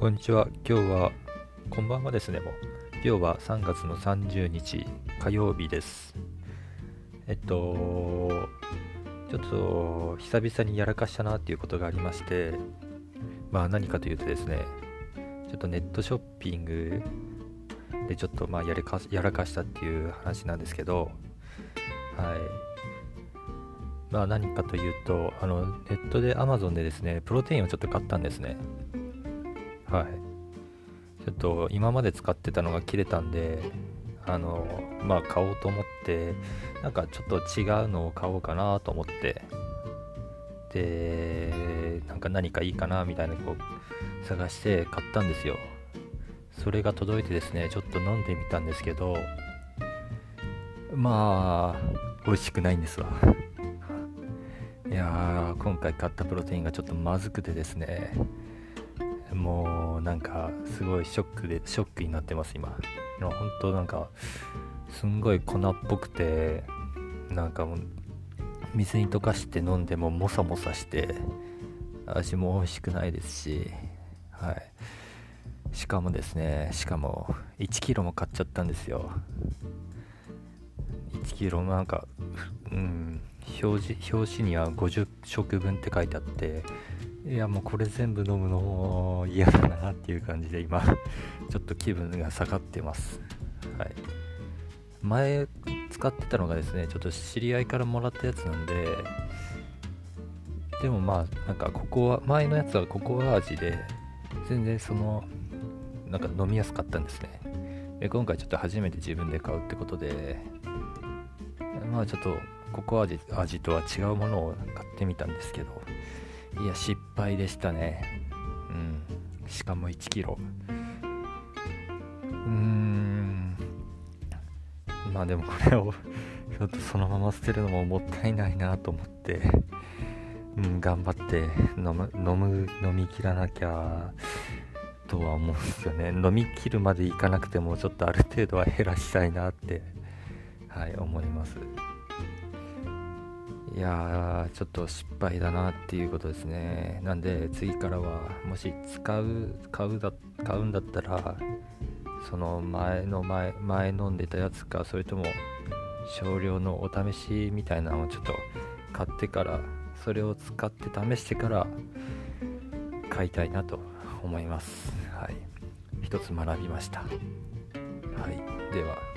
こんにちは。今日は、こんばんはですね、もう。今日は3月の30日火曜日です。えっと、ちょっと久々にやらかしたなっていうことがありまして、まあ何かというとですね、ちょっとネットショッピングでちょっとまあやりかやらかしたっていう話なんですけど、はい。まあ何かというと、あの、ネットで Amazon でですね、プロテインをちょっと買ったんですね。はい。ちょっと今まで使ってたのが切れたんで、あの、まあ買おうと思って、なんかちょっと違うのを買おうかなと思って、で、なんか何かいいかなみたいなこう探して買ったんですよ。それが届いてですね、ちょっと飲んでみたんですけど、まあ、美味しくないんですわ。いやー、今回買ったプロテインがちょっとまずくてですね、もうなんかすごいショックでショックになってます今。本当なんかすんごい粉っぽくてなんかもう水に溶かして飲んでもモサモサして味も美味しくないですしはい。しかもですねしかも1 k g も買っちゃったんですよ。1 k g なんかうん表示表紙には50食分って書いてあっていやもうこれ全部飲むの嫌だなっていう感じで今 ちょっと気分が下がってます。はい。前使ってたのがですねちょっと知り合いからもらったやつなんででもまあなんかここは前のやつはココア味で全然そのなんか飲みやすかったんですね。で今回ちょっと初めて自分で買うってことでまあちょっとココア味味とは違うものを買ってみたんですけどいや失敗でしたね。うん。しかも1キロ。うーん。まあでもこれを ちょっとそのまま捨てるのももったいないなと思って。うん、頑張って飲む飲む飲み切らなきゃとは思うんですよね。飲み切るまでいかなくてもちょっとある程度は減らしたいなってはい思います。いやーちょっと失敗だなっていうことですね。なんで次からはもし使う買うだ買うんだったらその前の前前飲んでたやつかそれとも少量のお試しみたいなのをちょっと買ってからそれを使って試してから買いたいなと思います。はい。一つ学びました。はい。では。